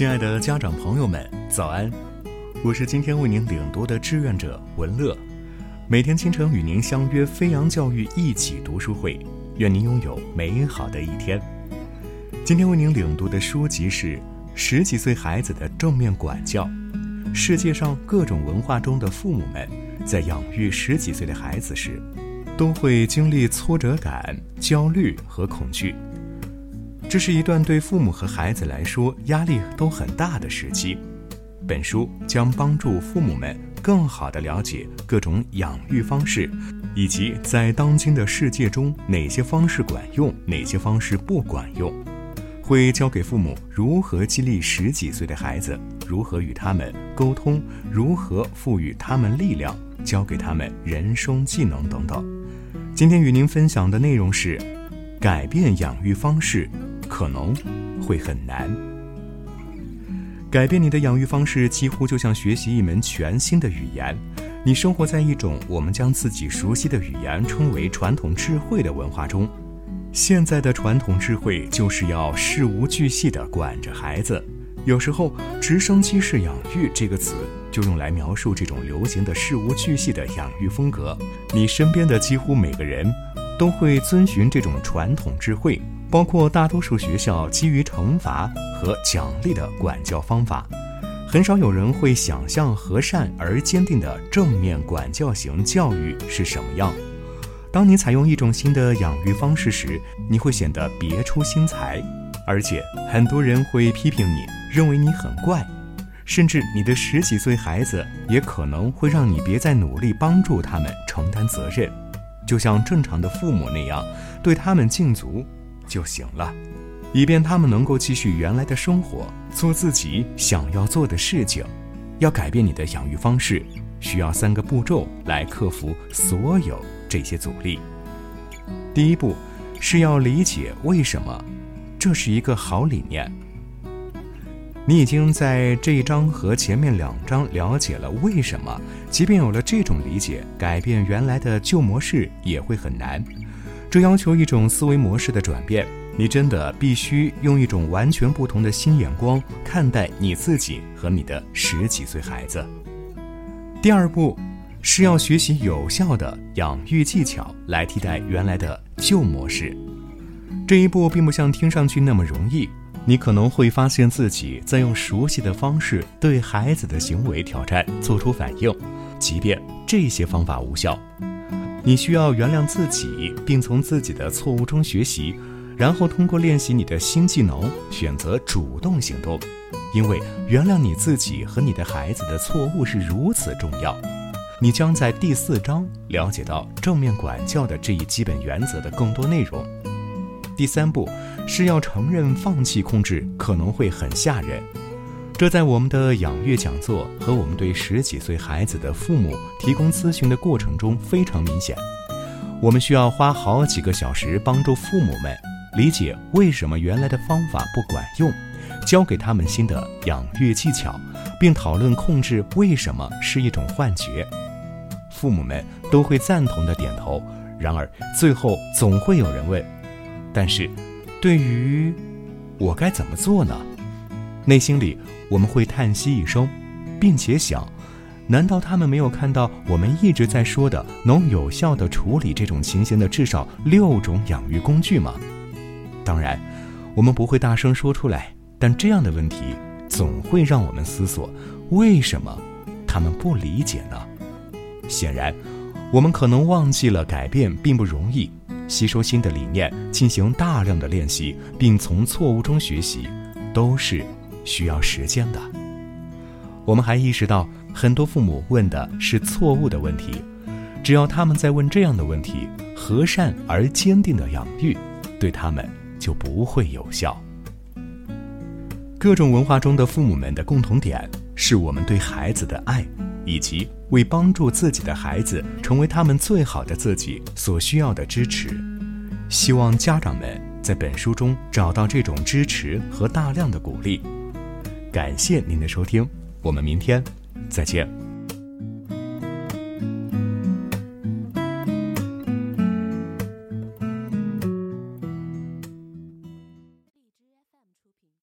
亲爱的家长朋友们，早安！我是今天为您领读的志愿者文乐，每天清晨与您相约飞扬教育一起读书会，愿您拥有美好的一天。今天为您领读的书籍是《十几岁孩子的正面管教》。世界上各种文化中的父母们，在养育十几岁的孩子时，都会经历挫折感、焦虑和恐惧。这是一段对父母和孩子来说压力都很大的时期。本书将帮助父母们更好地了解各种养育方式，以及在当今的世界中哪些方式管用，哪些方式不管用。会教给父母如何激励十几岁的孩子，如何与他们沟通，如何赋予他们力量，教给他们人生技能等等。今天与您分享的内容是：改变养育方式。可能会很难。改变你的养育方式，几乎就像学习一门全新的语言。你生活在一种我们将自己熟悉的语言称为传统智慧的文化中。现在的传统智慧就是要事无巨细地管着孩子。有时候，“直升机式养育”这个词就用来描述这种流行的事无巨细的养育风格。你身边的几乎每个人都会遵循这种传统智慧。包括大多数学校基于惩罚和奖励的管教方法，很少有人会想象和善而坚定的正面管教型教育是什么样。当你采用一种新的养育方式时，你会显得别出心裁，而且很多人会批评你，认为你很怪，甚至你的十几岁孩子也可能会让你别再努力帮助他们承担责任，就像正常的父母那样，对他们尽足。就行了，以便他们能够继续原来的生活，做自己想要做的事情。要改变你的养育方式，需要三个步骤来克服所有这些阻力。第一步是要理解为什么，这是一个好理念。你已经在这一章和前面两章了解了为什么，即便有了这种理解，改变原来的旧模式也会很难。这要求一种思维模式的转变，你真的必须用一种完全不同的新眼光看待你自己和你的十几岁孩子。第二步是要学习有效的养育技巧来替代原来的旧模式。这一步并不像听上去那么容易，你可能会发现自己在用熟悉的方式对孩子的行为挑战做出反应，即便这些方法无效。你需要原谅自己，并从自己的错误中学习，然后通过练习你的新技能，选择主动行动。因为原谅你自己和你的孩子的错误是如此重要。你将在第四章了解到正面管教的这一基本原则的更多内容。第三步是要承认放弃控制可能会很吓人。这在我们的养育讲座和我们对十几岁孩子的父母提供咨询的过程中非常明显。我们需要花好几个小时帮助父母们理解为什么原来的方法不管用，教给他们新的养育技巧，并讨论控制为什么是一种幻觉。父母们都会赞同的点头。然而最后总会有人问：“但是，对于我该怎么做呢？”内心里。我们会叹息一声，并且想：难道他们没有看到我们一直在说的能有效地处理这种情形的至少六种养育工具吗？当然，我们不会大声说出来，但这样的问题总会让我们思索：为什么他们不理解呢？显然，我们可能忘记了改变并不容易，吸收新的理念，进行大量的练习，并从错误中学习，都是。需要时间的。我们还意识到，很多父母问的是错误的问题。只要他们在问这样的问题，和善而坚定的养育，对他们就不会有效。各种文化中的父母们的共同点，是我们对孩子的爱，以及为帮助自己的孩子成为他们最好的自己所需要的支持。希望家长们在本书中找到这种支持和大量的鼓励。感谢您的收听，我们明天再见。